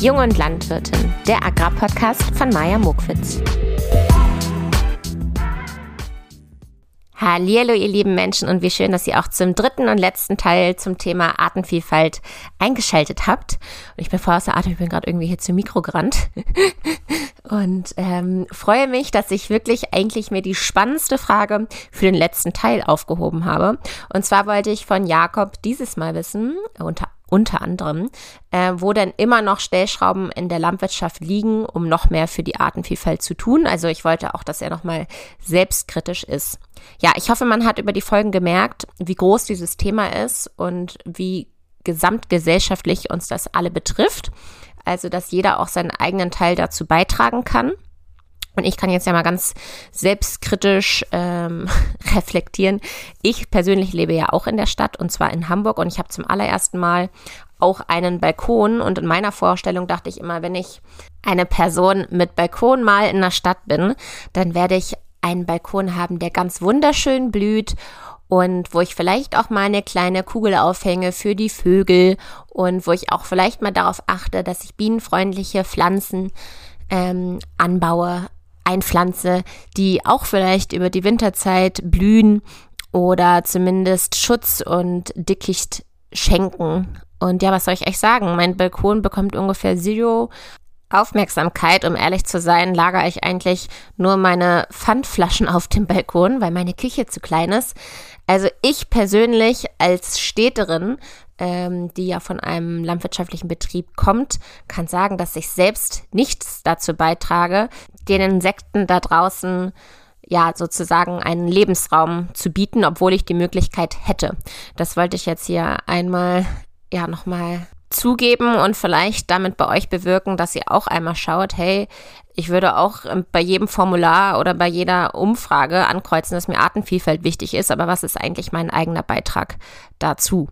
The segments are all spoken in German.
Jung und Landwirtin, der Agrarpodcast von Maja Mokwitz. Hallo, ihr lieben Menschen und wie schön, dass ihr auch zum dritten und letzten Teil zum Thema Artenvielfalt eingeschaltet habt. Und ich bin voll außer Atem, ich bin gerade irgendwie hier zum Mikro gerannt und ähm, freue mich, dass ich wirklich eigentlich mir die spannendste Frage für den letzten Teil aufgehoben habe. Und zwar wollte ich von Jakob dieses Mal wissen, unter unter anderem, äh, wo denn immer noch Stellschrauben in der Landwirtschaft liegen, um noch mehr für die Artenvielfalt zu tun. Also ich wollte auch, dass er nochmal selbstkritisch ist. Ja, ich hoffe, man hat über die Folgen gemerkt, wie groß dieses Thema ist und wie gesamtgesellschaftlich uns das alle betrifft. Also, dass jeder auch seinen eigenen Teil dazu beitragen kann. Und ich kann jetzt ja mal ganz selbstkritisch ähm, reflektieren. Ich persönlich lebe ja auch in der Stadt und zwar in Hamburg. Und ich habe zum allerersten Mal auch einen Balkon. Und in meiner Vorstellung dachte ich immer, wenn ich eine Person mit Balkon mal in der Stadt bin, dann werde ich einen Balkon haben, der ganz wunderschön blüht und wo ich vielleicht auch mal eine kleine Kugel aufhänge für die Vögel und wo ich auch vielleicht mal darauf achte, dass ich bienenfreundliche Pflanzen ähm, anbaue, einpflanze, die auch vielleicht über die Winterzeit blühen oder zumindest Schutz und Dickicht schenken. Und ja, was soll ich euch sagen? Mein Balkon bekommt ungefähr Zero Aufmerksamkeit. Um ehrlich zu sein, lagere ich eigentlich nur meine Pfandflaschen auf dem Balkon, weil meine Küche zu klein ist. Also ich persönlich als Städterin ähm, die ja von einem landwirtschaftlichen Betrieb kommt, kann sagen, dass ich selbst nichts dazu beitrage, den Insekten da draußen ja sozusagen einen Lebensraum zu bieten, obwohl ich die Möglichkeit hätte. Das wollte ich jetzt hier einmal ja nochmal zugeben und vielleicht damit bei euch bewirken, dass ihr auch einmal schaut, hey, ich würde auch bei jedem Formular oder bei jeder Umfrage ankreuzen, dass mir Artenvielfalt wichtig ist, aber was ist eigentlich mein eigener Beitrag dazu?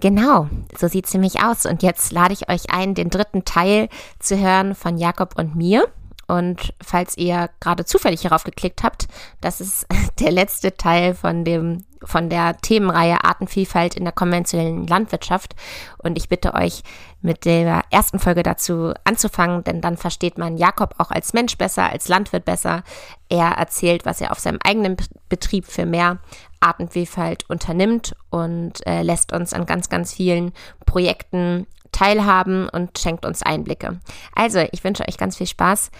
Genau, so sieht es nämlich aus. Und jetzt lade ich euch ein, den dritten Teil zu hören von Jakob und mir. Und falls ihr gerade zufällig hierauf geklickt habt, das ist der letzte Teil von dem von der Themenreihe Artenvielfalt in der konventionellen Landwirtschaft. Und ich bitte euch, mit der ersten Folge dazu anzufangen, denn dann versteht man Jakob auch als Mensch besser, als Landwirt besser. Er erzählt, was er auf seinem eigenen Betrieb für mehr Artenvielfalt unternimmt und äh, lässt uns an ganz, ganz vielen Projekten teilhaben und schenkt uns Einblicke. Also, ich wünsche euch ganz viel Spaß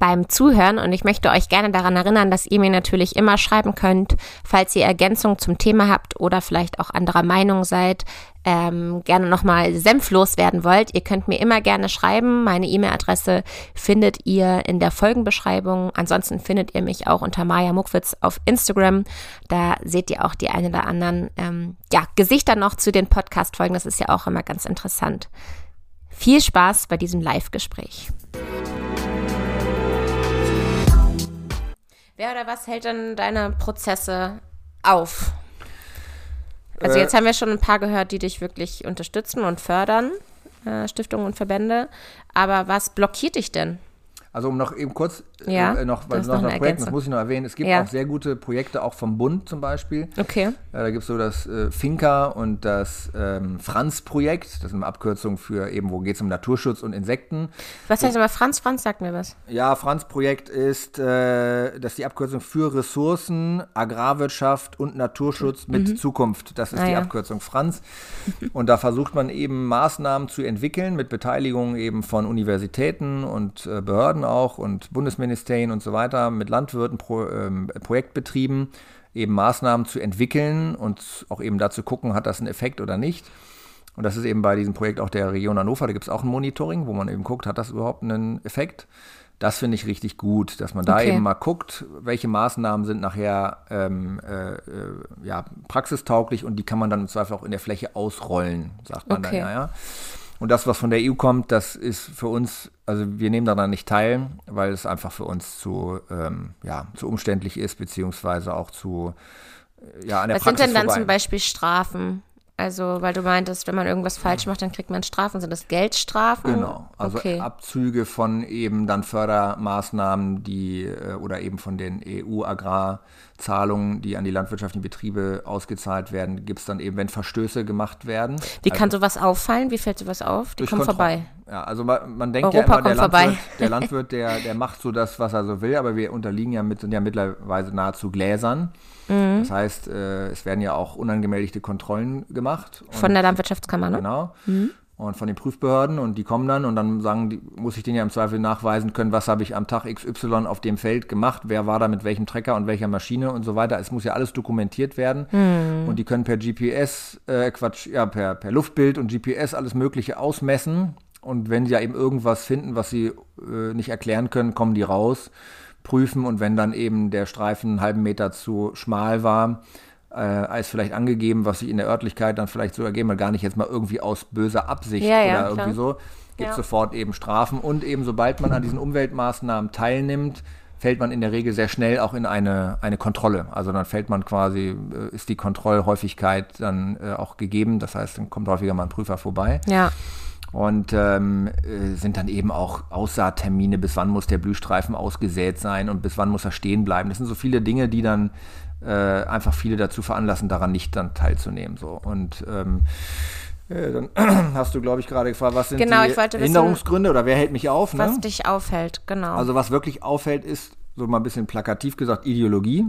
beim Zuhören und ich möchte euch gerne daran erinnern, dass ihr mir natürlich immer schreiben könnt, falls ihr Ergänzungen zum Thema habt oder vielleicht auch anderer Meinung seid, ähm, gerne nochmal senflos werden wollt. Ihr könnt mir immer gerne schreiben. Meine E-Mail-Adresse findet ihr in der Folgenbeschreibung. Ansonsten findet ihr mich auch unter Maja Muckwitz auf Instagram. Da seht ihr auch die ein oder anderen ähm, ja, Gesichter noch zu den Podcast-Folgen. Das ist ja auch immer ganz interessant. Viel Spaß bei diesem Live-Gespräch. Wer oder was hält denn deine Prozesse auf? Also äh, jetzt haben wir schon ein paar gehört, die dich wirklich unterstützen und fördern, äh, Stiftungen und Verbände. Aber was blockiert dich denn? Also um noch eben kurz ja, äh, noch, weil noch, noch Projekten, das muss ich noch erwähnen, es gibt ja. auch sehr gute Projekte, auch vom Bund zum Beispiel. Okay. Äh, da gibt es so das äh, Finca und das ähm, Franz-Projekt, das ist eine Abkürzung für eben, wo geht es um Naturschutz und Insekten. Was heißt aber Franz? Franz sagt mir was. Ja, Franz-Projekt ist, äh, das ist die Abkürzung für Ressourcen, Agrarwirtschaft und Naturschutz mit mhm. Zukunft. Das ist ah, die ja. Abkürzung Franz. und da versucht man eben Maßnahmen zu entwickeln mit Beteiligung eben von Universitäten und äh, Behörden Behörden auch und Bundesministerien und so weiter mit Landwirten, Pro, ähm, Projektbetrieben eben Maßnahmen zu entwickeln und auch eben dazu gucken, hat das einen Effekt oder nicht. Und das ist eben bei diesem Projekt auch der Region Hannover, da gibt es auch ein Monitoring, wo man eben guckt, hat das überhaupt einen Effekt. Das finde ich richtig gut, dass man da okay. eben mal guckt, welche Maßnahmen sind nachher ähm, äh, äh, ja, praxistauglich und die kann man dann im Zweifel auch in der Fläche ausrollen, sagt man okay. dann. Ja, ja. Und das, was von der EU kommt, das ist für uns, also wir nehmen daran nicht teil, weil es einfach für uns zu, ähm, ja, zu umständlich ist, beziehungsweise auch zu, äh, ja, an der Was Praxis sind denn dann vorbei. zum Beispiel Strafen? Also, weil du meintest, wenn man irgendwas falsch macht, dann kriegt man Strafen. Sind das Geldstrafen? Genau, also okay. Abzüge von eben dann Fördermaßnahmen, die äh, oder eben von den EU-Agrarzahlungen, die an die landwirtschaftlichen Betriebe ausgezahlt werden, gibt es dann eben, wenn Verstöße gemacht werden. Wie also, kann sowas auffallen? Wie fällt sowas auf? Die kommen vorbei. Ja, also man, man denkt Europa ja immer, der Landwirt, der Landwirt, der, der macht so das, was er so will, aber wir unterliegen ja mit, sind ja mittlerweile nahezu Gläsern. Mhm. Das heißt, äh, es werden ja auch unangemeldete Kontrollen gemacht. Von der Landwirtschaftskammer, ne? Genau. Mhm und von den Prüfbehörden und die kommen dann und dann sagen, die, muss ich denen ja im Zweifel nachweisen können, was habe ich am Tag XY auf dem Feld gemacht, wer war da mit welchem Trecker und welcher Maschine und so weiter. Es muss ja alles dokumentiert werden hm. und die können per GPS, äh, Quatsch, ja, per, per Luftbild und GPS alles Mögliche ausmessen und wenn sie ja eben irgendwas finden, was sie äh, nicht erklären können, kommen die raus, prüfen und wenn dann eben der Streifen einen halben Meter zu schmal war, äh, als vielleicht angegeben, was sich in der Örtlichkeit dann vielleicht so ergeben, gar nicht jetzt mal irgendwie aus böser Absicht ja, ja, oder irgendwie klar. so, gibt es ja. sofort eben Strafen. Und eben sobald man an diesen Umweltmaßnahmen teilnimmt, fällt man in der Regel sehr schnell auch in eine, eine Kontrolle. Also dann fällt man quasi, äh, ist die Kontrollhäufigkeit dann äh, auch gegeben. Das heißt, dann kommt häufiger mal ein Prüfer vorbei. Ja. Und ähm, äh, sind dann eben auch Aussaattermine, bis wann muss der Blühstreifen ausgesät sein und bis wann muss er stehen bleiben. Das sind so viele Dinge, die dann äh, einfach viele dazu veranlassen, daran nicht dann teilzunehmen. So. Und ähm, äh, dann hast du, glaube ich, gerade gefragt, was sind genau, die Hinderungsgründe oder wer hält mich auf? Ne? Was dich aufhält, genau. Also was wirklich auffällt, ist, so mal ein bisschen plakativ gesagt, Ideologie.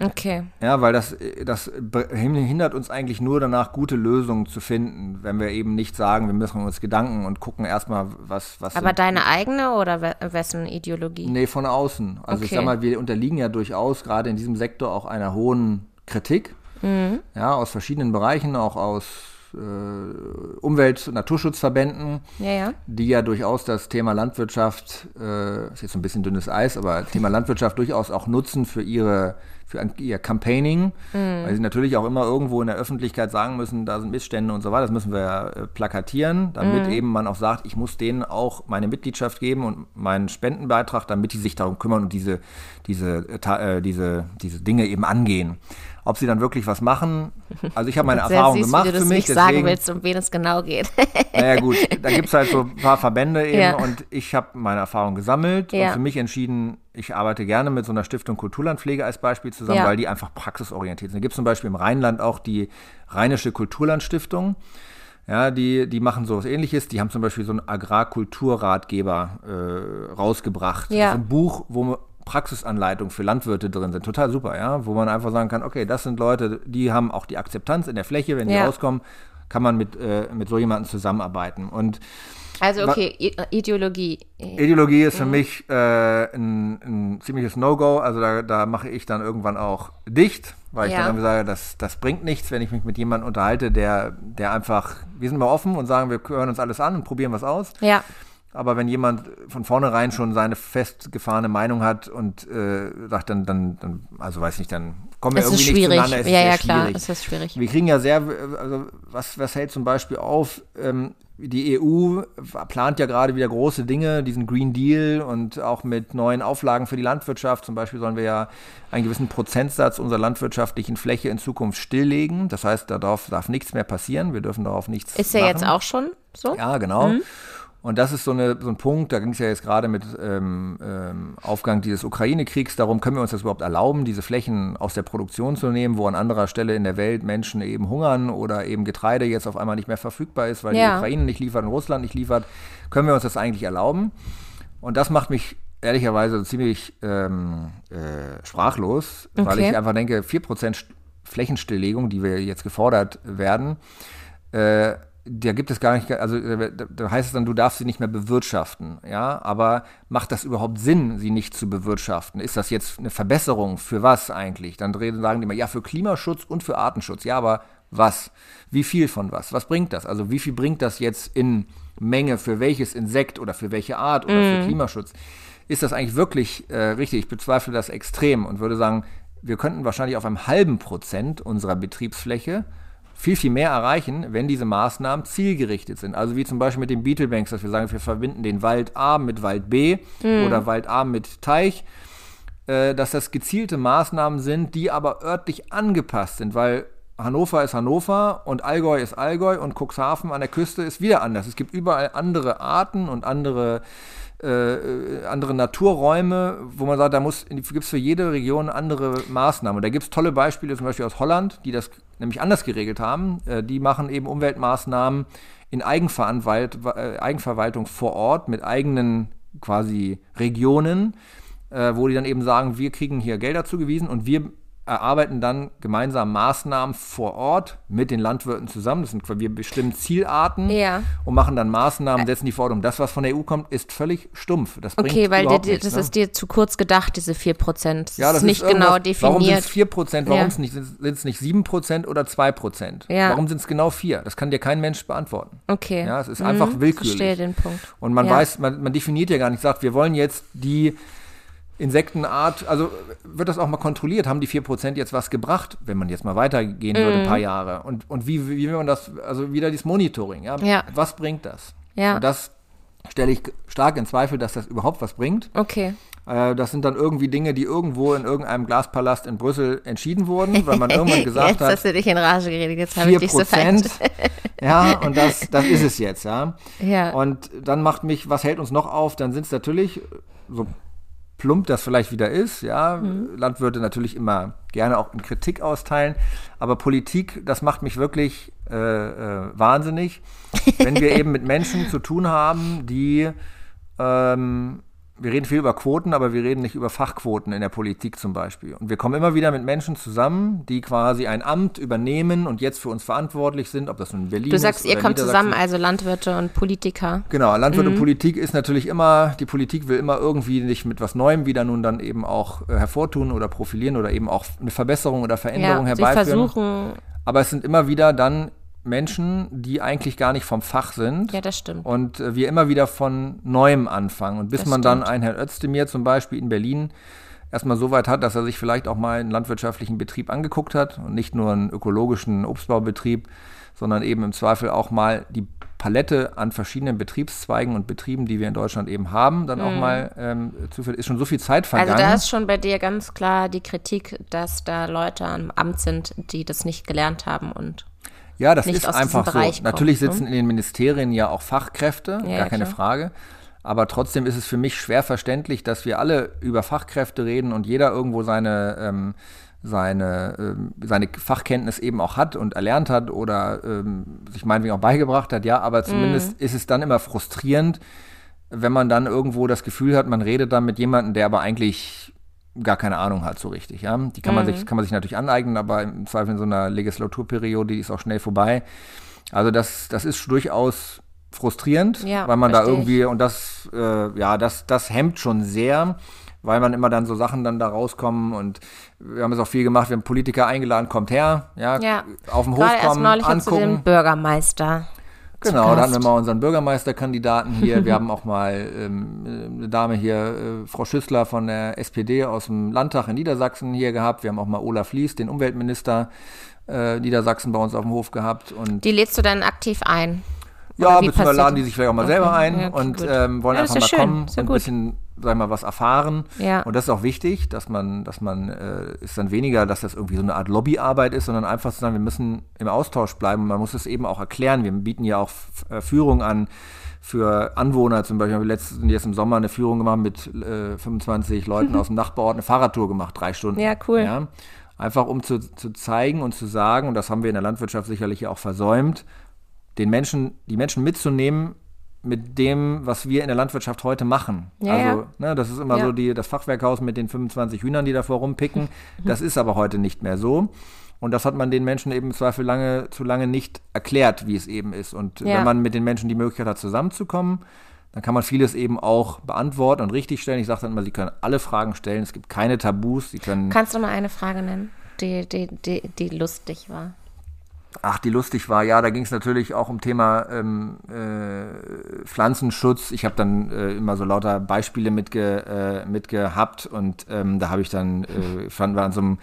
Okay. Ja, weil das, das hindert uns eigentlich nur danach, gute Lösungen zu finden, wenn wir eben nicht sagen, wir müssen uns Gedanken und gucken erstmal, was. was Aber deine eigene oder wessen Ideologie? Nee, von außen. Also okay. ich sag mal, wir unterliegen ja durchaus gerade in diesem Sektor auch einer hohen Kritik. Mhm. Ja, aus verschiedenen Bereichen, auch aus äh, Umwelt- und Naturschutzverbänden, ja, ja. die ja durchaus das Thema Landwirtschaft, äh, ist jetzt ein bisschen dünnes Eis, aber Thema Landwirtschaft durchaus auch nutzen für ihre für ihr Campaigning, mhm. weil sie natürlich auch immer irgendwo in der Öffentlichkeit sagen müssen, da sind Missstände und so weiter. Das müssen wir äh, plakatieren, damit mhm. eben man auch sagt, ich muss denen auch meine Mitgliedschaft geben und meinen Spendenbeitrag, damit die sich darum kümmern und diese, diese, äh, diese, diese Dinge eben angehen. Ob sie dann wirklich was machen, also ich habe meine Erfahrung süß, gemacht wie du das für mich. nicht deswegen, sagen willst, um wen es genau geht. naja gut, da gibt es halt so ein paar Verbände eben ja. und ich habe meine Erfahrung gesammelt ja. und für mich entschieden, ich arbeite gerne mit so einer Stiftung Kulturlandpflege als Beispiel zusammen, ja. weil die einfach praxisorientiert sind. Da gibt es zum Beispiel im Rheinland auch die Rheinische Kulturlandstiftung. Ja, die, die machen sowas ähnliches. Die haben zum Beispiel so einen Agrarkulturratgeber äh, rausgebracht. Ja. So ein Buch, wo Praxisanleitungen für Landwirte drin sind. Total super, ja. Wo man einfach sagen kann, okay, das sind Leute, die haben auch die Akzeptanz in der Fläche, wenn die ja. rauskommen, kann man mit, äh, mit so jemandem zusammenarbeiten. Und also okay, Ideologie. Ideologie ist für mhm. mich äh, ein, ein, ziemliches No-Go. Also da, da, mache ich dann irgendwann auch dicht, weil ich ja. dann irgendwie sage, das, das bringt nichts, wenn ich mich mit jemandem unterhalte, der, der einfach, wir sind mal offen und sagen, wir hören uns alles an und probieren was aus. Ja. Aber wenn jemand von vornherein schon seine festgefahrene Meinung hat und äh, sagt dann, dann, dann, also weiß nicht, dann kommen wir irgendwie nicht zueinander. Es ja, ja, klar, schwierig. es ist schwierig. Wir kriegen ja sehr, also was, was hält zum Beispiel auf? Ähm, die EU plant ja gerade wieder große Dinge, diesen Green Deal und auch mit neuen Auflagen für die Landwirtschaft. Zum Beispiel sollen wir ja einen gewissen Prozentsatz unserer landwirtschaftlichen Fläche in Zukunft stilllegen. Das heißt, darauf darf nichts mehr passieren. Wir dürfen darauf nichts Ist ja jetzt auch schon so? Ja, genau. Mhm. Und das ist so, eine, so ein Punkt, da ging es ja jetzt gerade mit ähm, ähm, Aufgang dieses Ukraine-Kriegs darum, können wir uns das überhaupt erlauben, diese Flächen aus der Produktion zu nehmen, wo an anderer Stelle in der Welt Menschen eben hungern oder eben Getreide jetzt auf einmal nicht mehr verfügbar ist, weil ja. die Ukraine nicht liefert und Russland nicht liefert. Können wir uns das eigentlich erlauben? Und das macht mich ehrlicherweise ziemlich ähm, äh, sprachlos, okay. weil ich einfach denke, 4% Flächenstilllegung, die wir jetzt gefordert werden, äh, da gibt es gar nicht, also äh, da heißt es dann, du darfst sie nicht mehr bewirtschaften, ja, aber macht das überhaupt Sinn, sie nicht zu bewirtschaften? Ist das jetzt eine Verbesserung für was eigentlich? Dann sagen die immer, ja, für Klimaschutz und für Artenschutz, ja, aber was? Wie viel von was? Was bringt das? Also wie viel bringt das jetzt in Menge für welches Insekt oder für welche Art oder mm. für mhm. Klimaschutz? Ist das eigentlich wirklich äh, richtig? Ich bezweifle das extrem und würde sagen, wir könnten wahrscheinlich auf einem halben Prozent unserer Betriebsfläche viel, viel mehr erreichen, wenn diese Maßnahmen zielgerichtet sind. Also wie zum Beispiel mit den Beetlebanks, dass wir sagen, wir verbinden den Wald A mit Wald B mhm. oder Wald A mit Teich, äh, dass das gezielte Maßnahmen sind, die aber örtlich angepasst sind, weil Hannover ist Hannover und Allgäu ist Allgäu und Cuxhaven an der Küste ist wieder anders. Es gibt überall andere Arten und andere äh, andere Naturräume, wo man sagt, da gibt es für jede Region andere Maßnahmen. Und da gibt es tolle Beispiele, zum Beispiel aus Holland, die das nämlich anders geregelt haben. Äh, die machen eben Umweltmaßnahmen in Eigenverwalt äh, Eigenverwaltung vor Ort mit eigenen quasi Regionen, äh, wo die dann eben sagen, wir kriegen hier Gelder zugewiesen und wir erarbeiten dann gemeinsam Maßnahmen vor Ort mit den Landwirten zusammen. Das sind wir bestimmen Zielarten ja. und machen dann Maßnahmen, setzen die Forderung. Das, was von der EU kommt, ist völlig stumpf. Das okay, weil dir, nichts, das ne? ist dir zu kurz gedacht, diese 4 Prozent. Ja, das ist nicht genau definiert. Warum sind es 4 Prozent? Warum ja. sind es nicht 7 Prozent oder 2 Prozent? Ja. Warum sind es genau 4? Das kann dir kein Mensch beantworten. Okay. Ja, es ist mhm. einfach willkürlich. Ich verstehe den Punkt. Und man weiß, man, man definiert ja gar nicht, sagt, wir wollen jetzt die Insektenart, also wird das auch mal kontrolliert, haben die 4% jetzt was gebracht, wenn man jetzt mal weitergehen mm. würde, ein mhm. paar Jahre. Und, und wie, wie will man das, also wieder dieses Monitoring, ja? ja. Was bringt das? Ja. Und das stelle ich stark in Zweifel, dass das überhaupt was bringt. Okay. Äh, das sind dann irgendwie Dinge, die irgendwo in irgendeinem Glaspalast in Brüssel entschieden wurden, weil man irgendwann gesagt jetzt hat. Jetzt hast du dich in Rage geredet, jetzt habe ich dich so Ja, und das, das ist es jetzt, ja. ja. Und dann macht mich, was hält uns noch auf? Dann sind es natürlich so plump das vielleicht wieder ist. Ja, mhm. Landwirte natürlich immer gerne auch in Kritik austeilen, aber Politik, das macht mich wirklich äh, äh, wahnsinnig, wenn wir eben mit Menschen zu tun haben, die ähm, wir reden viel über Quoten, aber wir reden nicht über Fachquoten in der Politik zum Beispiel. Und wir kommen immer wieder mit Menschen zusammen, die quasi ein Amt übernehmen und jetzt für uns verantwortlich sind, ob das nun in Berlin ist. Du sagst, ihr kommt zusammen, also Landwirte und Politiker. Genau, Landwirte mhm. und Politik ist natürlich immer, die Politik will immer irgendwie nicht mit was Neuem wieder nun dann eben auch äh, hervortun oder profilieren oder eben auch eine Verbesserung oder Veränderung ja, herbeiführen. Sie versuchen. Aber es sind immer wieder dann Menschen, die eigentlich gar nicht vom Fach sind. Ja, das stimmt. Und äh, wir immer wieder von Neuem anfangen. Und bis das man stimmt. dann einen Herrn Özdemir zum Beispiel in Berlin erstmal so weit hat, dass er sich vielleicht auch mal einen landwirtschaftlichen Betrieb angeguckt hat und nicht nur einen ökologischen Obstbaubetrieb, sondern eben im Zweifel auch mal die Palette an verschiedenen Betriebszweigen und Betrieben, die wir in Deutschland eben haben, dann mhm. auch mal ähm, zu viel, ist schon so viel Zeit vergangen. Also da ist schon bei dir ganz klar die Kritik, dass da Leute am Amt sind, die das nicht gelernt haben und ja, das ist einfach so. Natürlich sitzen ne? in den Ministerien ja auch Fachkräfte, ja, gar keine klar. Frage. Aber trotzdem ist es für mich schwer verständlich, dass wir alle über Fachkräfte reden und jeder irgendwo seine, ähm, seine, ähm, seine Fachkenntnis eben auch hat und erlernt hat oder ähm, sich meinetwegen auch beigebracht hat. Ja, aber zumindest mm. ist es dann immer frustrierend, wenn man dann irgendwo das Gefühl hat, man redet dann mit jemandem, der aber eigentlich gar keine Ahnung hat so richtig. Ja? Die kann man, mhm. sich, kann man sich natürlich aneignen, aber im Zweifel in so einer Legislaturperiode, die ist auch schnell vorbei. Also das, das ist durchaus frustrierend, ja, weil man da irgendwie, und das, äh, ja, das, das hemmt schon sehr, weil man immer dann so Sachen dann da rauskommen und wir haben es auch viel gemacht, wir haben Politiker eingeladen, kommt her, ja, ja. auf dem Hof kommen, angucken. Den Bürgermeister. Genau, da hatten wir mal unseren Bürgermeisterkandidaten hier. Wir haben auch mal ähm, eine Dame hier, äh, Frau Schüssler von der SPD aus dem Landtag in Niedersachsen hier gehabt. Wir haben auch mal Olaf Lies, den Umweltminister äh, Niedersachsen, bei uns auf dem Hof gehabt. Und die lädst du dann aktiv ein? Ja, beziehungsweise laden die sich vielleicht auch mal okay. selber ein ja, und ähm, wollen ja, einfach mal schön. kommen und ein bisschen, sagen wir mal, was erfahren. Ja. Und das ist auch wichtig, dass man, dass man, äh, ist dann weniger, dass das irgendwie so eine Art Lobbyarbeit ist, sondern einfach zu sagen, wir müssen im Austausch bleiben. Man muss es eben auch erklären. Wir bieten ja auch äh, Führung an für Anwohner zum Beispiel. Wir haben letzten, jetzt im Sommer eine Führung gemacht mit äh, 25 Leuten aus dem Nachbarort, eine Fahrradtour gemacht, drei Stunden. Ja, cool. Ja? Einfach um zu, zu zeigen und zu sagen, und das haben wir in der Landwirtschaft sicherlich auch versäumt, den Menschen, die Menschen mitzunehmen mit dem, was wir in der Landwirtschaft heute machen. Ja, also, ja. ne, das ist immer ja. so die, das Fachwerkhaus mit den 25 Hühnern, die davor rumpicken. Das ist aber heute nicht mehr so. Und das hat man den Menschen eben im Zweifel lange, zu lange nicht erklärt, wie es eben ist. Und wenn man mit den Menschen die Möglichkeit hat, zusammenzukommen, dann kann man vieles eben auch beantworten und richtig stellen. Ich sage dann immer, sie können alle Fragen stellen. Es gibt keine Tabus. Sie können Kannst du mal eine Frage nennen, die, die, die, die lustig war? Ach, die lustig war, ja, da ging es natürlich auch um Thema ähm, äh, Pflanzenschutz. Ich habe dann äh, immer so lauter Beispiele mitge, äh, mitgehabt und ähm, da habe ich dann, äh, fanden wir an so einem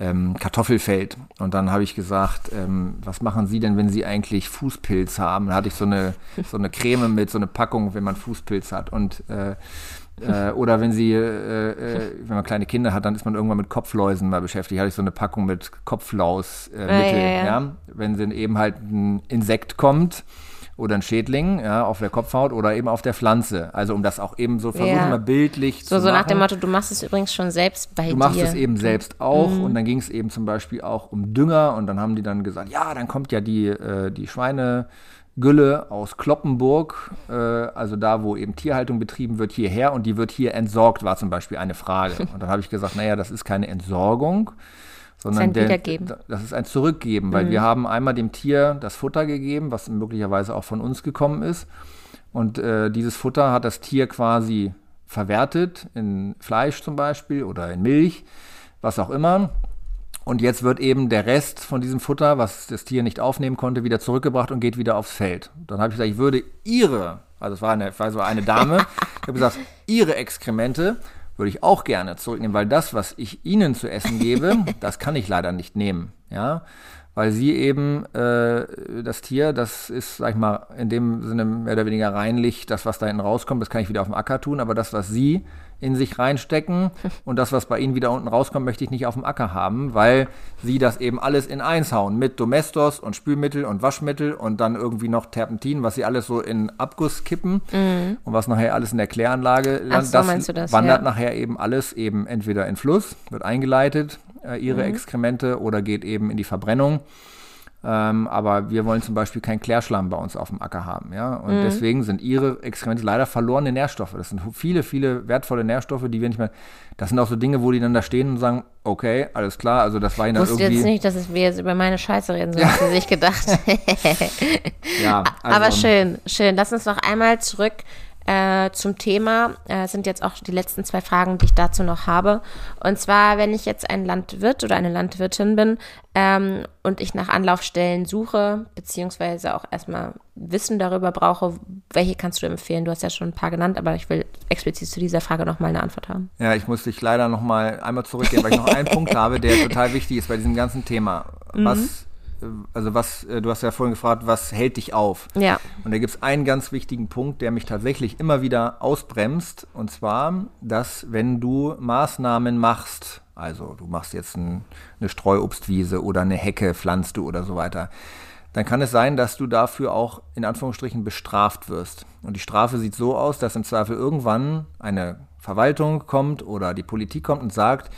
ähm, Kartoffelfeld und dann habe ich gesagt, ähm, was machen Sie denn, wenn Sie eigentlich Fußpilz haben? Da hatte ich so eine, so eine Creme mit, so eine Packung, wenn man Fußpilz hat und äh, oder wenn sie, äh, äh, wenn man kleine Kinder hat, dann ist man irgendwann mit Kopfläusen mal beschäftigt. Hatte ich so eine Packung mit Kopflausmittel. Äh, ja, ja, ja. ja, Wenn dann eben halt ein Insekt kommt oder ein Schädling ja, auf der Kopfhaut oder eben auf der Pflanze. Also um das auch eben so versuchen ja. wir bildlich so, zu so machen. So nach dem Motto, du machst es übrigens schon selbst bei dir. Du machst es eben selbst auch mhm. und dann ging es eben zum Beispiel auch um Dünger und dann haben die dann gesagt, ja, dann kommt ja die, äh, die Schweine Gülle aus Kloppenburg, äh, also da, wo eben Tierhaltung betrieben wird, hierher und die wird hier entsorgt, war zum Beispiel eine Frage. Und dann habe ich gesagt, naja, das ist keine Entsorgung, sondern das ist ein der, das ist ein Zurückgeben, weil mhm. wir haben einmal dem Tier das Futter gegeben, was möglicherweise auch von uns gekommen ist. Und äh, dieses Futter hat das Tier quasi verwertet in Fleisch zum Beispiel oder in Milch, was auch immer. Und jetzt wird eben der Rest von diesem Futter, was das Tier nicht aufnehmen konnte, wieder zurückgebracht und geht wieder aufs Feld. Dann habe ich gesagt, ich würde ihre, also es war eine, war so eine Dame, ich habe gesagt, ihre Exkremente würde ich auch gerne zurücknehmen, weil das, was ich ihnen zu essen gebe, das kann ich leider nicht nehmen. Ja, weil sie eben äh, das Tier, das ist, sag ich mal, in dem Sinne mehr oder weniger reinlich, das, was da hinten rauskommt, das kann ich wieder auf dem Acker tun, aber das, was sie in sich reinstecken. Und das, was bei Ihnen wieder unten rauskommt, möchte ich nicht auf dem Acker haben, weil Sie das eben alles in eins hauen mit Domestos und Spülmittel und Waschmittel und dann irgendwie noch Terpentin, was Sie alles so in Abguss kippen mhm. und was nachher alles in der Kläranlage landet. So, das, das, wandert ja. nachher eben alles eben entweder in Fluss, wird eingeleitet, äh, Ihre mhm. Exkremente, oder geht eben in die Verbrennung. Ähm, aber wir wollen zum Beispiel keinen Klärschlamm bei uns auf dem Acker haben. Ja? Und mhm. deswegen sind ihre Exkremente leider verlorene Nährstoffe. Das sind viele, viele wertvolle Nährstoffe, die wir nicht mehr. Das sind auch so Dinge, wo die dann da stehen und sagen, okay, alles klar, also das war ihnen irgendwie. Ich wusste jetzt nicht, dass wir jetzt über meine Scheiße reden, so ja. haben sie sich gedacht. ja, also, aber schön, schön. Lass uns noch einmal zurück äh, zum Thema. Äh, sind jetzt auch die letzten zwei Fragen, die ich dazu noch habe. Und zwar, wenn ich jetzt ein Landwirt oder eine Landwirtin bin ähm, und ich nach Anlaufstellen suche, beziehungsweise auch erstmal Wissen darüber brauche, welche kannst du empfehlen? Du hast ja schon ein paar genannt, aber ich will explizit zu dieser Frage nochmal eine Antwort haben. Ja, ich muss dich leider nochmal einmal zurückgehen, weil ich noch einen Punkt habe, der total wichtig ist bei diesem ganzen Thema. Mhm. Was also was, äh, du hast ja vorhin gefragt, was hält dich auf? Ja. Und da gibt es einen ganz wichtigen Punkt, der mich tatsächlich immer wieder ausbremst. Und zwar, dass wenn du Maßnahmen machst, also du machst jetzt ein, eine Streuobstwiese oder eine Hecke, pflanzt du oder so weiter, dann kann es sein, dass du dafür auch in Anführungsstrichen bestraft wirst. Und die Strafe sieht so aus, dass im Zweifel irgendwann eine Verwaltung kommt oder die Politik kommt und sagt,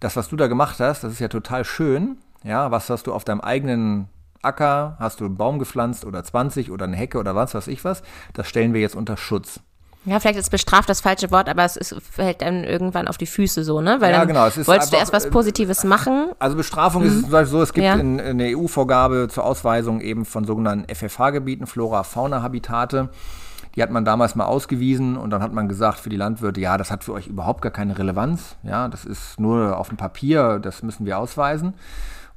das, was du da gemacht hast, das ist ja total schön, ja, was hast du auf deinem eigenen Acker? Hast du einen Baum gepflanzt oder 20 oder eine Hecke oder was weiß ich was? Das stellen wir jetzt unter Schutz. Ja, vielleicht ist bestraft das falsche Wort, aber es ist, fällt dann irgendwann auf die Füße so, ne? Weil ja, genau. Es wolltest einfach, du erst was äh, Positives machen? Also Bestrafung mhm. ist zum Beispiel so, es gibt ja. in, in eine EU-Vorgabe zur Ausweisung eben von sogenannten FFH-Gebieten, Flora-Fauna-Habitate. Die hat man damals mal ausgewiesen und dann hat man gesagt für die Landwirte, ja, das hat für euch überhaupt gar keine Relevanz. Ja, das ist nur auf dem Papier, das müssen wir ausweisen.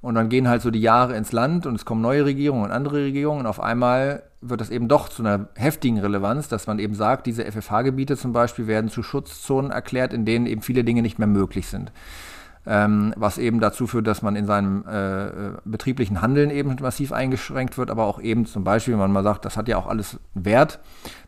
Und dann gehen halt so die Jahre ins Land und es kommen neue Regierungen und andere Regierungen. Und auf einmal wird das eben doch zu einer heftigen Relevanz, dass man eben sagt, diese FFH-Gebiete zum Beispiel werden zu Schutzzonen erklärt, in denen eben viele Dinge nicht mehr möglich sind ähm, was eben dazu führt, dass man in seinem äh, äh, betrieblichen Handeln eben massiv eingeschränkt wird, aber auch eben zum Beispiel, wenn man mal sagt, das hat ja auch alles Wert,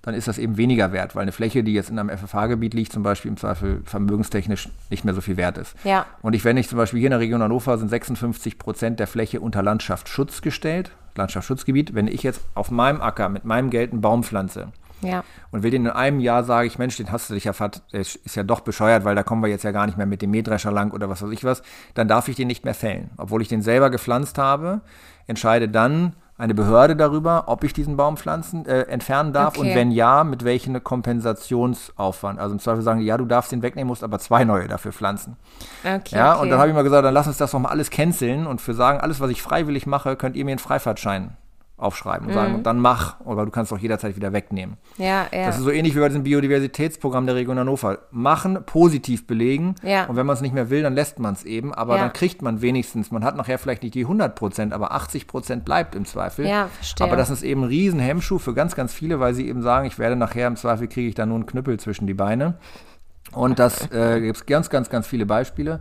dann ist das eben weniger wert, weil eine Fläche, die jetzt in einem FFH-Gebiet liegt, zum Beispiel im Zweifel vermögenstechnisch nicht mehr so viel wert ist. Ja. Und ich, wenn ich zum Beispiel hier in der Region Hannover sind 56 Prozent der Fläche unter Landschaftsschutz gestellt, Landschaftsschutzgebiet, wenn ich jetzt auf meinem Acker mit meinem Geld einen Baum pflanze, ja. Und will den in einem Jahr, sage ich, Mensch, den hast du dich ja fast, der ist ja doch bescheuert, weil da kommen wir jetzt ja gar nicht mehr mit dem Mähdrescher lang oder was weiß ich was, dann darf ich den nicht mehr fällen. Obwohl ich den selber gepflanzt habe, entscheide dann eine Behörde darüber, ob ich diesen Baum pflanzen, äh, entfernen darf okay. und wenn ja, mit welchem Kompensationsaufwand. Also im Zweifel sagen die, ja, du darfst den wegnehmen, musst aber zwei neue dafür pflanzen. Okay, ja, okay. und dann habe ich mal gesagt, dann lass uns das doch mal alles canceln und für sagen, alles, was ich freiwillig mache, könnt ihr mir einen Freifahrtschein aufschreiben und sagen, mhm. dann mach, oder du kannst auch jederzeit wieder wegnehmen. Ja, ja. Das ist so ähnlich wie bei diesem Biodiversitätsprogramm der Region Hannover. Machen, positiv belegen ja. und wenn man es nicht mehr will, dann lässt man es eben, aber ja. dann kriegt man wenigstens, man hat nachher vielleicht nicht die 100 Prozent, aber 80 Prozent bleibt im Zweifel. Ja, verstehe. Aber das ist eben ein Riesenhemmschuh für ganz, ganz viele, weil sie eben sagen, ich werde nachher im Zweifel kriege ich da nur einen Knüppel zwischen die Beine. Und das äh, gibt es ganz, ganz, ganz viele Beispiele.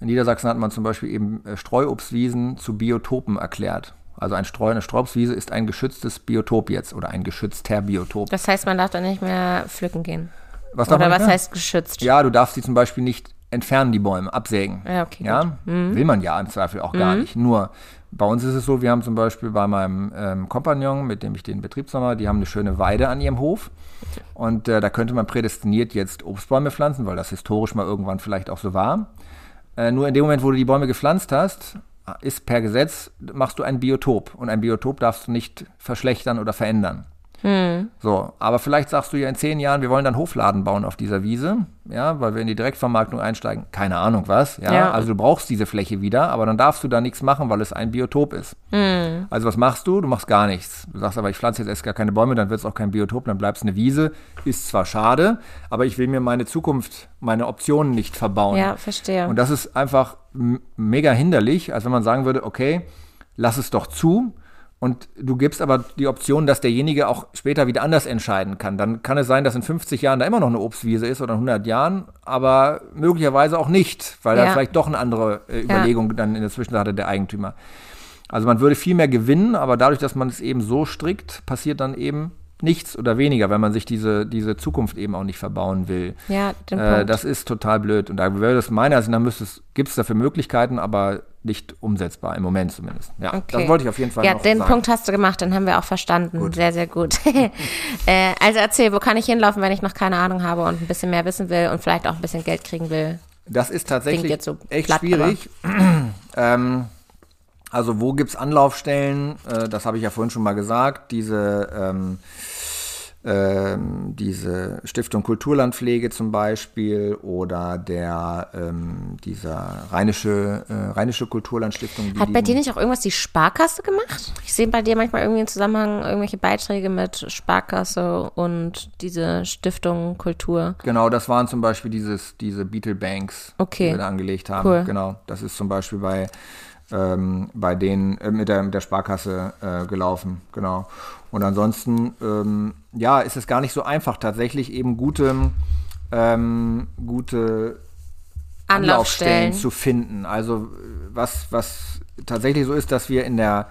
In Niedersachsen hat man zum Beispiel eben äh, Streuobstwiesen zu Biotopen erklärt. Also ein Streu, eine Straubswiese ist ein geschütztes Biotop jetzt oder ein geschützter Biotop. Das heißt, man darf da nicht mehr pflücken gehen. Was oder was heißt geschützt? Ja, du darfst sie zum Beispiel nicht entfernen, die Bäume, absägen. Ja, okay. Ja? Mhm. Will man ja im Zweifel auch gar mhm. nicht. Nur Bei uns ist es so, wir haben zum Beispiel bei meinem ähm, Kompagnon, mit dem ich den Betriebsnummer, die haben eine schöne Weide an ihrem Hof. Und äh, da könnte man prädestiniert jetzt Obstbäume pflanzen, weil das historisch mal irgendwann vielleicht auch so war. Äh, nur in dem Moment, wo du die Bäume gepflanzt hast, ist per Gesetz, machst du ein Biotop. Und ein Biotop darfst du nicht verschlechtern oder verändern. Hm. So, aber vielleicht sagst du ja in zehn Jahren, wir wollen dann Hofladen bauen auf dieser Wiese, ja, weil wir in die Direktvermarktung einsteigen. Keine Ahnung was, ja? ja. Also du brauchst diese Fläche wieder, aber dann darfst du da nichts machen, weil es ein Biotop ist. Hm. Also was machst du? Du machst gar nichts. Du sagst aber, ich pflanze jetzt erst gar keine Bäume, dann wird es auch kein Biotop, dann bleibt es eine Wiese. Ist zwar schade, aber ich will mir meine Zukunft, meine Optionen nicht verbauen. Ja, verstehe. Und das ist einfach mega hinderlich, als wenn man sagen würde, okay, lass es doch zu und du gibst aber die Option, dass derjenige auch später wieder anders entscheiden kann. Dann kann es sein, dass in 50 Jahren da immer noch eine Obstwiese ist oder in 100 Jahren, aber möglicherweise auch nicht, weil ja. da vielleicht doch eine andere äh, Überlegung ja. dann in der Zwischenzeit hatte der Eigentümer. Also man würde viel mehr gewinnen, aber dadurch, dass man es eben so strickt, passiert dann eben nichts oder weniger, wenn man sich diese, diese Zukunft eben auch nicht verbauen will. Ja, den äh, Das ist total blöd. Und da wäre das meiner Ansicht nach, gibt es dafür Möglichkeiten, aber nicht umsetzbar, im Moment zumindest. Ja, okay. das wollte ich auf jeden Fall Ja, den sagen. Punkt hast du gemacht, den haben wir auch verstanden. Gut. Sehr, sehr gut. äh, also erzähl, wo kann ich hinlaufen, wenn ich noch keine Ahnung habe und ein bisschen mehr wissen will und vielleicht auch ein bisschen Geld kriegen will? Das ist tatsächlich so echt platt, schwierig. ähm, also wo gibt es Anlaufstellen? Äh, das habe ich ja vorhin schon mal gesagt. Diese ähm, ähm, diese Stiftung Kulturlandpflege zum Beispiel oder der ähm, dieser rheinische, äh, rheinische Kulturlandstiftung. Hat bei dir nicht auch irgendwas die Sparkasse gemacht? Ich sehe bei dir manchmal irgendwie im Zusammenhang irgendwelche Beiträge mit Sparkasse und diese Stiftung Kultur. Genau, das waren zum Beispiel dieses, diese Beetle Banks, okay. die wir da angelegt haben. Cool. Genau, das ist zum Beispiel bei ähm, bei denen äh, mit, der, mit der Sparkasse äh, gelaufen, genau. Und ansonsten, ähm, ja, ist es gar nicht so einfach, tatsächlich eben gute, ähm, gute Anlaufstellen zu finden. Also was, was tatsächlich so ist, dass wir in der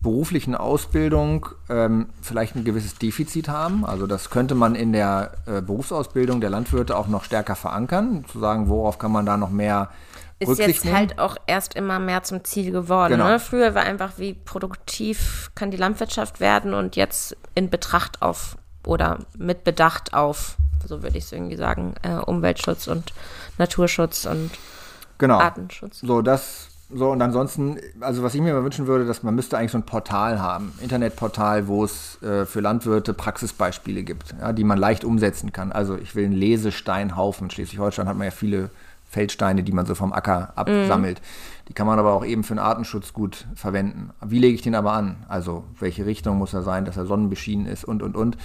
beruflichen Ausbildung ähm, vielleicht ein gewisses Defizit haben. Also das könnte man in der äh, Berufsausbildung der Landwirte auch noch stärker verankern, zu sagen, worauf kann man da noch mehr ist jetzt nehmen. halt auch erst immer mehr zum Ziel geworden. Genau. Ne? Früher war einfach, wie produktiv kann die Landwirtschaft werden und jetzt in Betracht auf oder mit Bedacht auf, so würde ich es irgendwie sagen, äh, Umweltschutz und Naturschutz und genau. Artenschutz. So, das so, und ansonsten, also was ich mir mal wünschen würde, dass man müsste eigentlich so ein Portal haben, Internetportal, wo es äh, für Landwirte Praxisbeispiele gibt, ja, die man leicht umsetzen kann. Also ich will einen Lesesteinhaufen. Schleswig-Holstein hat man ja viele Feldsteine, die man so vom Acker absammelt. Mm. Die kann man aber auch eben für den Artenschutz gut verwenden. Wie lege ich den aber an? Also welche Richtung muss er sein, dass er sonnenbeschienen ist und, und, und.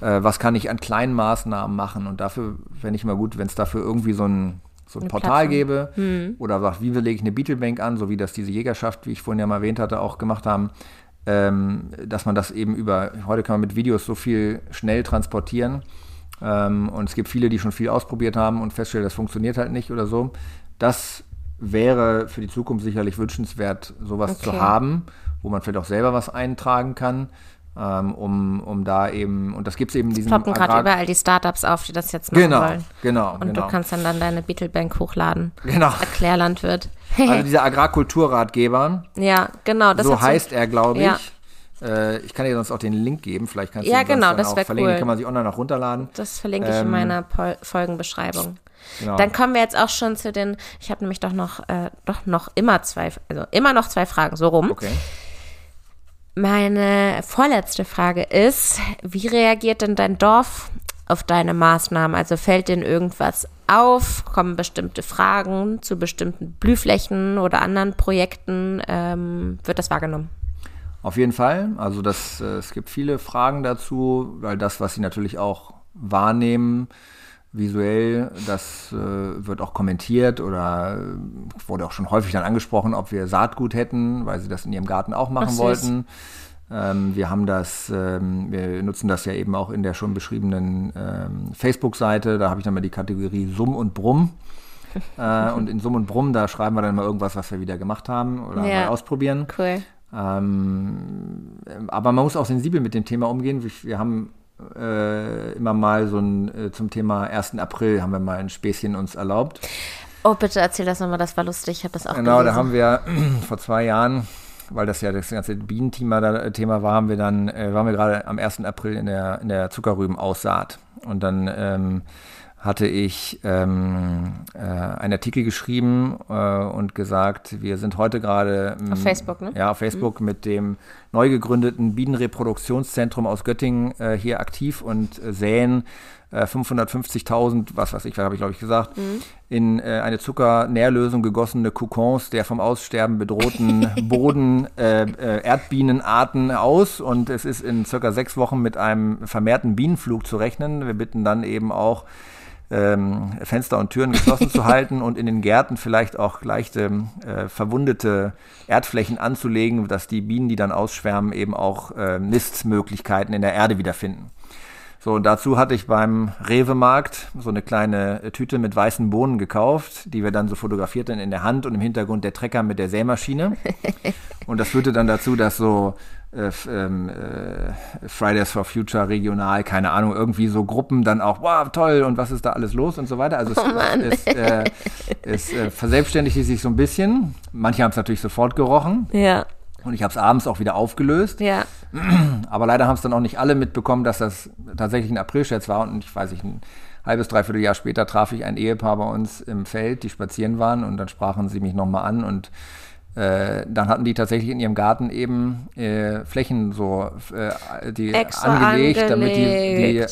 Äh, was kann ich an kleinen Maßnahmen machen? Und dafür fände ich immer gut, wenn es dafür irgendwie so ein, so ein Portal Plattform. gäbe hm. oder sagt, wie lege ich eine Beetlebank an, so wie das diese Jägerschaft, wie ich vorhin ja mal erwähnt hatte, auch gemacht haben. Ähm, dass man das eben über, heute kann man mit Videos so viel schnell transportieren und es gibt viele, die schon viel ausprobiert haben und feststellen, das funktioniert halt nicht oder so. Das wäre für die Zukunft sicherlich wünschenswert, sowas okay. zu haben, wo man vielleicht auch selber was eintragen kann. Ähm, um, um da eben, und das gibt es eben diesen. Es ploppen gerade überall die Startups auf, die das jetzt machen genau, wollen. Genau, Und genau. du kannst dann, dann deine Beetlebank hochladen. Genau. Erklärlandwirt. also dieser Agrarkulturratgeber. Ja, genau. so heißt so, er, glaube ich. Ja. Äh, ich kann dir sonst auch den Link geben, vielleicht kannst du ja, genau, das auch verlinken, cool. kann man sich online auch runterladen. Das verlinke ich ähm, in meiner Pol Folgenbeschreibung. Genau. Dann kommen wir jetzt auch schon zu den, ich habe nämlich doch noch, äh, doch noch immer zwei, also immer noch zwei Fragen, so rum. Okay. Meine vorletzte Frage ist, wie reagiert denn dein Dorf auf deine Maßnahmen? Also fällt denen irgendwas auf? Kommen bestimmte Fragen zu bestimmten Blühflächen oder anderen Projekten? Ähm, wird das wahrgenommen? Auf jeden Fall. Also das, äh, es gibt viele Fragen dazu, weil das, was sie natürlich auch wahrnehmen, visuell, das äh, wird auch kommentiert oder äh, wurde auch schon häufig dann angesprochen, ob wir Saatgut hätten, weil sie das in ihrem Garten auch machen Ach, wollten. Ähm, wir haben das, ähm, wir nutzen das ja eben auch in der schon beschriebenen ähm, Facebook-Seite. Da habe ich dann mal die Kategorie Summ und Brumm. äh, und in Summ und Brumm, da schreiben wir dann mal irgendwas, was wir wieder gemacht haben oder ja. mal ausprobieren. Cool. Ähm, aber man muss auch sensibel mit dem Thema umgehen. Wir haben äh, immer mal so ein äh, zum Thema 1. April haben wir mal ein Späßchen uns erlaubt. Oh, bitte erzähl das nochmal, das war lustig, ich habe das auch Genau, gelesen. da haben wir vor zwei Jahren weil das ja das ganze Bienenthema Thema war, haben wir dann, äh, waren wir gerade am 1. April in der, in der Zuckerrübenaussaat. Und dann ähm, hatte ich ähm, äh, einen Artikel geschrieben äh, und gesagt, wir sind heute gerade auf Facebook, ne? Ja, auf Facebook mhm. mit dem neu gegründeten Bienenreproduktionszentrum aus Göttingen äh, hier aktiv und äh, säen 550.000, äh, was weiß ich, was habe ich glaube ich gesagt, mhm. in äh, eine Zuckernährlösung gegossene Kokons der vom Aussterben bedrohten Boden Erdbienenarten aus und es ist in circa sechs Wochen mit einem vermehrten Bienenflug zu rechnen. Wir bitten dann eben auch ähm, Fenster und Türen geschlossen zu halten und in den Gärten vielleicht auch leichte äh, verwundete Erdflächen anzulegen, dass die Bienen, die dann ausschwärmen, eben auch äh, Nistmöglichkeiten in der Erde wiederfinden. So, und dazu hatte ich beim Rewe-Markt so eine kleine äh, Tüte mit weißen Bohnen gekauft, die wir dann so fotografierten in der Hand und im Hintergrund der Trecker mit der Sämaschine. Und das führte dann dazu, dass so ähm, Fridays for Future regional, keine Ahnung, irgendwie so Gruppen dann auch, wow, toll und was ist da alles los und so weiter. Also es, oh es, äh, es äh, verselbstständigte sich so ein bisschen. Manche haben es natürlich sofort gerochen. Ja. Und ich habe es abends auch wieder aufgelöst. Ja. Aber leider haben es dann auch nicht alle mitbekommen, dass das tatsächlich ein Aprilscherz war. Und ich weiß nicht, ein halbes, dreiviertel Jahr später traf ich ein Ehepaar bei uns im Feld, die spazieren waren. Und dann sprachen sie mich nochmal an und äh, dann hatten die tatsächlich in ihrem Garten eben äh, Flächen so äh, die Extra angelegt, angelegt, damit die,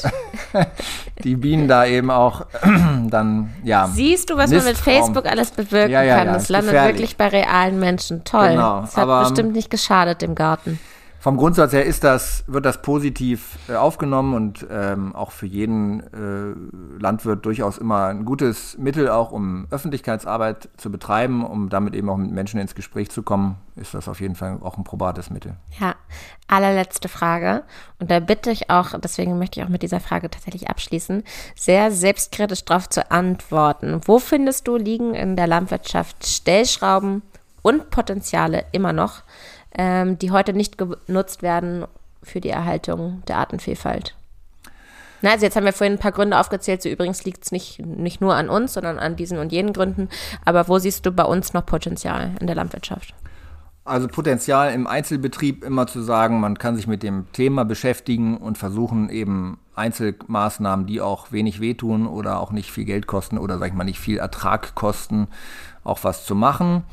die, die, Bienen da eben auch dann, ja. Siehst du, was Nistraum. man mit Facebook alles bewirken ja, ja, kann? Ja, das landet gefährlich. wirklich bei realen Menschen. Toll. Genau, das hat bestimmt nicht geschadet dem Garten vom Grundsatz her ist das, wird das positiv äh, aufgenommen und ähm, auch für jeden äh, Landwirt durchaus immer ein gutes Mittel, auch um Öffentlichkeitsarbeit zu betreiben, um damit eben auch mit Menschen ins Gespräch zu kommen, ist das auf jeden Fall auch ein probates Mittel. Ja, allerletzte Frage. Und da bitte ich auch, deswegen möchte ich auch mit dieser Frage tatsächlich abschließen, sehr selbstkritisch darauf zu antworten. Wo findest du liegen in der Landwirtschaft Stellschrauben und Potenziale immer noch? Ähm, die heute nicht genutzt werden für die Erhaltung der Artenvielfalt. Na, also jetzt haben wir vorhin ein paar Gründe aufgezählt. So übrigens liegt es nicht, nicht nur an uns, sondern an diesen und jenen Gründen. Aber wo siehst du bei uns noch Potenzial in der Landwirtschaft? Also Potenzial im Einzelbetrieb immer zu sagen, man kann sich mit dem Thema beschäftigen und versuchen eben Einzelmaßnahmen, die auch wenig wehtun oder auch nicht viel Geld kosten oder sag ich mal nicht viel Ertrag kosten, auch was zu machen.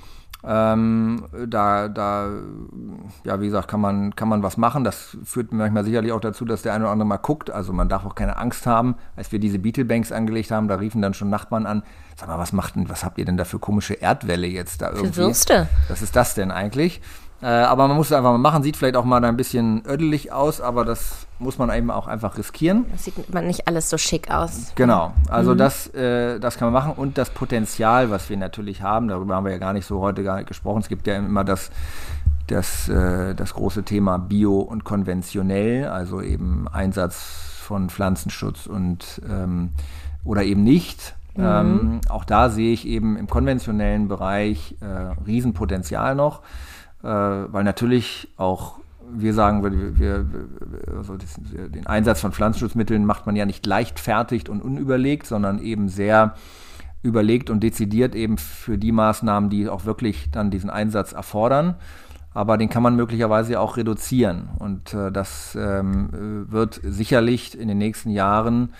Ähm, da, da, ja, wie gesagt, kann man, kann man was machen. Das führt manchmal sicherlich auch dazu, dass der eine oder andere mal guckt. Also man darf auch keine Angst haben. Als wir diese Beetlebanks angelegt haben, da riefen dann schon Nachbarn an. Sag mal, was macht denn, was habt ihr denn da für komische Erdwelle jetzt da irgendwie? Für Würste. Was ist das denn eigentlich? Äh, aber man muss es einfach mal machen. Sieht vielleicht auch mal ein bisschen ödelig aus, aber das muss man eben auch einfach riskieren. Das sieht man nicht alles so schick aus. Genau, also mhm. das, äh, das kann man machen und das Potenzial, was wir natürlich haben, darüber haben wir ja gar nicht so heute gar nicht gesprochen. Es gibt ja immer das, das, äh, das große Thema Bio und konventionell, also eben Einsatz von Pflanzenschutz und ähm, oder eben nicht. Mhm. Ähm, auch da sehe ich eben im konventionellen Bereich äh, Riesenpotenzial noch weil natürlich auch wir sagen, wir, wir, also den Einsatz von Pflanzenschutzmitteln macht man ja nicht leichtfertig und unüberlegt, sondern eben sehr überlegt und dezidiert eben für die Maßnahmen, die auch wirklich dann diesen Einsatz erfordern. Aber den kann man möglicherweise auch reduzieren. Und äh, das ähm, wird sicherlich in den nächsten Jahren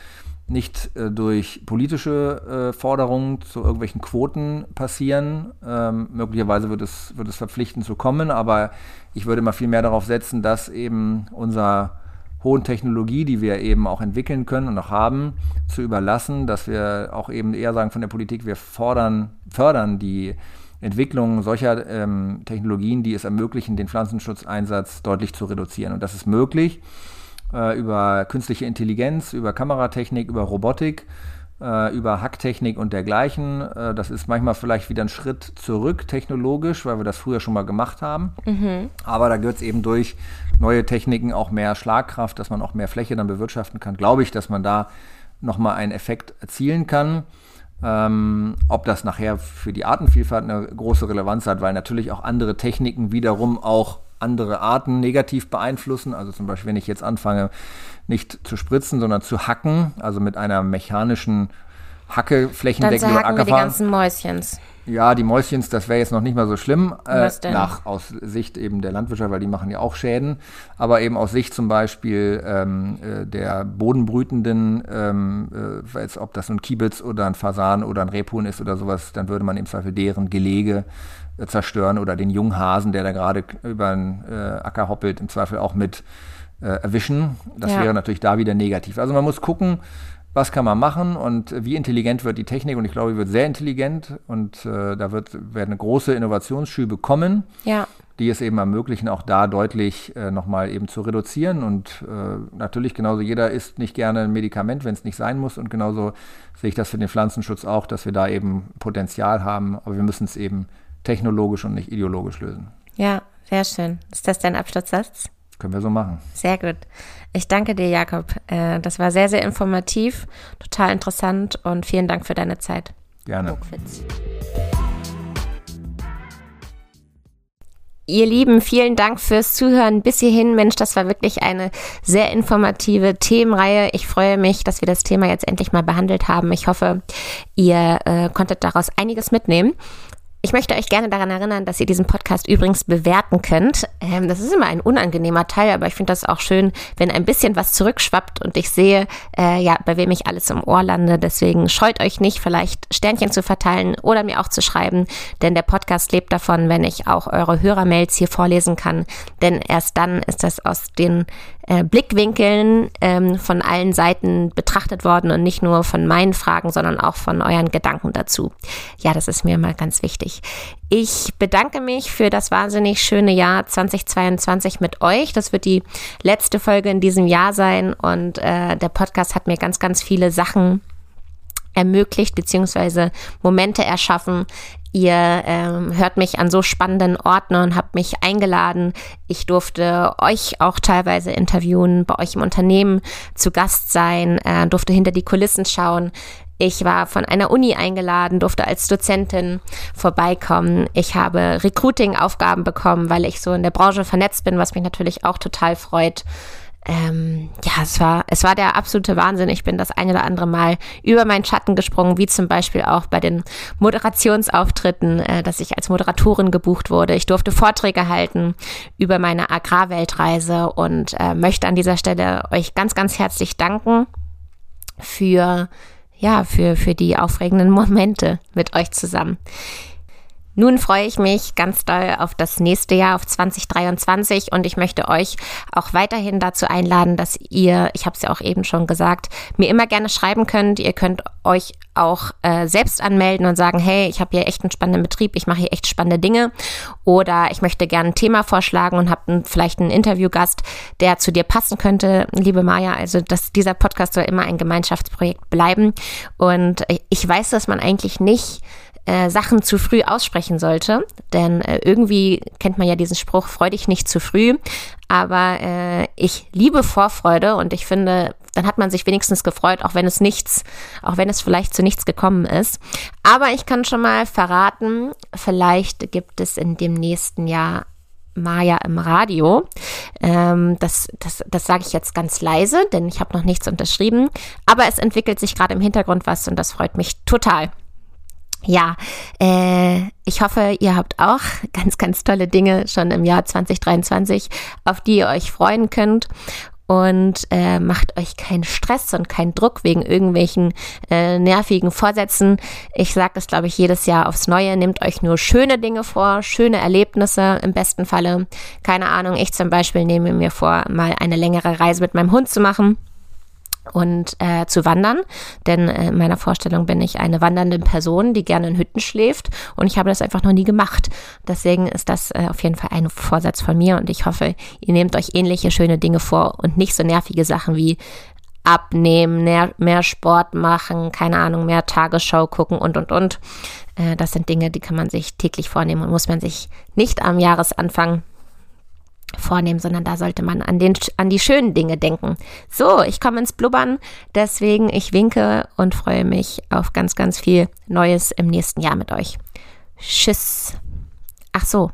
nicht äh, durch politische äh, Forderungen zu irgendwelchen Quoten passieren. Ähm, möglicherweise wird es, wird es verpflichtend zu kommen, aber ich würde mal viel mehr darauf setzen, dass eben unserer hohen Technologie, die wir eben auch entwickeln können und auch haben, zu überlassen, dass wir auch eben eher sagen von der Politik, wir fordern, fördern die Entwicklung solcher ähm, Technologien, die es ermöglichen, den Pflanzenschutzeinsatz deutlich zu reduzieren. Und das ist möglich äh, über künstliche Intelligenz, über Kameratechnik, über Robotik, äh, über Hacktechnik und dergleichen. Äh, das ist manchmal vielleicht wieder ein Schritt zurück technologisch, weil wir das früher schon mal gemacht haben. Mhm. Aber da gehört es eben durch neue Techniken auch mehr Schlagkraft, dass man auch mehr Fläche dann bewirtschaften kann. Glaube ich, dass man da nochmal einen Effekt erzielen kann. Ähm, ob das nachher für die Artenvielfalt eine große Relevanz hat, weil natürlich auch andere Techniken wiederum auch andere Arten negativ beeinflussen. Also zum Beispiel, wenn ich jetzt anfange, nicht zu spritzen, sondern zu hacken, also mit einer mechanischen Hacke flechendeckend Dann und Ackerfahren. die ganzen Mäuschens. Ja, die Mäuschens, das wäre jetzt noch nicht mal so schlimm. Äh, Was denn? Nach, aus Sicht eben der Landwirtschaft, weil die machen ja auch Schäden. Aber eben aus Sicht zum Beispiel ähm, äh, der Bodenbrütenden, ähm, äh, jetzt, ob das ein Kiebitz oder ein Fasan oder ein Rebhuhn ist oder sowas, dann würde man im Zweifel deren Gelege zerstören oder den jungen Hasen, der da gerade über den äh, Acker hoppelt, im Zweifel auch mit äh, erwischen. Das ja. wäre natürlich da wieder negativ. Also man muss gucken, was kann man machen und wie intelligent wird die Technik. Und ich glaube, die wird sehr intelligent und äh, da wird, werden große Innovationsschübe kommen, ja. die es eben ermöglichen, auch da deutlich äh, nochmal eben zu reduzieren. Und äh, natürlich genauso, jeder isst nicht gerne ein Medikament, wenn es nicht sein muss. Und genauso sehe ich das für den Pflanzenschutz auch, dass wir da eben Potenzial haben, aber wir müssen es eben technologisch und nicht ideologisch lösen. Ja, sehr schön. Ist das dein Abschlusssatz? Können wir so machen. Sehr gut. Ich danke dir, Jakob. Äh, das war sehr, sehr informativ, total interessant und vielen Dank für deine Zeit. Gerne. Burgwitz. Ihr Lieben, vielen Dank fürs Zuhören bis hierhin. Mensch, das war wirklich eine sehr informative Themenreihe. Ich freue mich, dass wir das Thema jetzt endlich mal behandelt haben. Ich hoffe, ihr äh, konntet daraus einiges mitnehmen. Ich möchte euch gerne daran erinnern, dass ihr diesen Podcast übrigens bewerten könnt. Ähm, das ist immer ein unangenehmer Teil, aber ich finde das auch schön, wenn ein bisschen was zurückschwappt und ich sehe, äh, ja, bei wem ich alles im Ohr lande. Deswegen scheut euch nicht, vielleicht Sternchen zu verteilen oder mir auch zu schreiben, denn der Podcast lebt davon, wenn ich auch eure Hörermails hier vorlesen kann. Denn erst dann ist das aus den äh, Blickwinkeln ähm, von allen Seiten betrachtet worden und nicht nur von meinen Fragen, sondern auch von euren Gedanken dazu. Ja, das ist mir mal ganz wichtig. Ich bedanke mich für das wahnsinnig schöne Jahr 2022 mit euch. Das wird die letzte Folge in diesem Jahr sein und äh, der Podcast hat mir ganz, ganz viele Sachen ermöglicht beziehungsweise Momente erschaffen, Ihr ähm, hört mich an so spannenden Orten und habt mich eingeladen. Ich durfte euch auch teilweise interviewen, bei euch im Unternehmen zu Gast sein, äh, durfte hinter die Kulissen schauen. Ich war von einer Uni eingeladen, durfte als Dozentin vorbeikommen. Ich habe Recruiting-Aufgaben bekommen, weil ich so in der Branche vernetzt bin, was mich natürlich auch total freut ähm, ja, es war, es war der absolute Wahnsinn. Ich bin das ein oder andere Mal über meinen Schatten gesprungen, wie zum Beispiel auch bei den Moderationsauftritten, äh, dass ich als Moderatorin gebucht wurde. Ich durfte Vorträge halten über meine Agrarweltreise und äh, möchte an dieser Stelle euch ganz, ganz herzlich danken für, ja, für, für die aufregenden Momente mit euch zusammen. Nun freue ich mich ganz doll auf das nächste Jahr, auf 2023 und ich möchte euch auch weiterhin dazu einladen, dass ihr, ich habe es ja auch eben schon gesagt, mir immer gerne schreiben könnt. Ihr könnt euch auch äh, selbst anmelden und sagen, hey, ich habe hier echt einen spannenden Betrieb, ich mache hier echt spannende Dinge oder ich möchte gerne ein Thema vorschlagen und habe vielleicht einen Interviewgast, der zu dir passen könnte, liebe Maja. Also dass dieser Podcast soll immer ein Gemeinschaftsprojekt bleiben und ich weiß, dass man eigentlich nicht äh, Sachen zu früh aussprechen sollte. Denn äh, irgendwie kennt man ja diesen Spruch, freu dich nicht zu früh. Aber äh, ich liebe Vorfreude und ich finde, dann hat man sich wenigstens gefreut, auch wenn es nichts, auch wenn es vielleicht zu nichts gekommen ist. Aber ich kann schon mal verraten, vielleicht gibt es in dem nächsten Jahr Maya im Radio. Ähm, das das, das sage ich jetzt ganz leise, denn ich habe noch nichts unterschrieben. Aber es entwickelt sich gerade im Hintergrund was und das freut mich total. Ja, äh, ich hoffe, ihr habt auch ganz, ganz tolle Dinge schon im Jahr 2023, auf die ihr euch freuen könnt. Und äh, macht euch keinen Stress und keinen Druck wegen irgendwelchen äh, nervigen Vorsätzen. Ich sage das, glaube ich, jedes Jahr aufs Neue. Nehmt euch nur schöne Dinge vor, schöne Erlebnisse im besten Falle. Keine Ahnung, ich zum Beispiel nehme mir vor, mal eine längere Reise mit meinem Hund zu machen und äh, zu wandern, denn äh, in meiner Vorstellung bin ich eine wandernde Person, die gerne in Hütten schläft und ich habe das einfach noch nie gemacht. Deswegen ist das äh, auf jeden Fall ein Vorsatz von mir und ich hoffe, ihr nehmt euch ähnliche schöne Dinge vor und nicht so nervige Sachen wie abnehmen, mehr, mehr Sport machen, keine Ahnung, mehr Tagesschau gucken und und und. Äh, das sind Dinge, die kann man sich täglich vornehmen und muss man sich nicht am Jahresanfang vornehmen, sondern da sollte man an, den, an die schönen Dinge denken. So, ich komme ins Blubbern, deswegen ich winke und freue mich auf ganz, ganz viel Neues im nächsten Jahr mit euch. Tschüss. Ach so,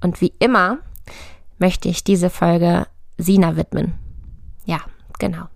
und wie immer möchte ich diese Folge Sina widmen. Ja, genau.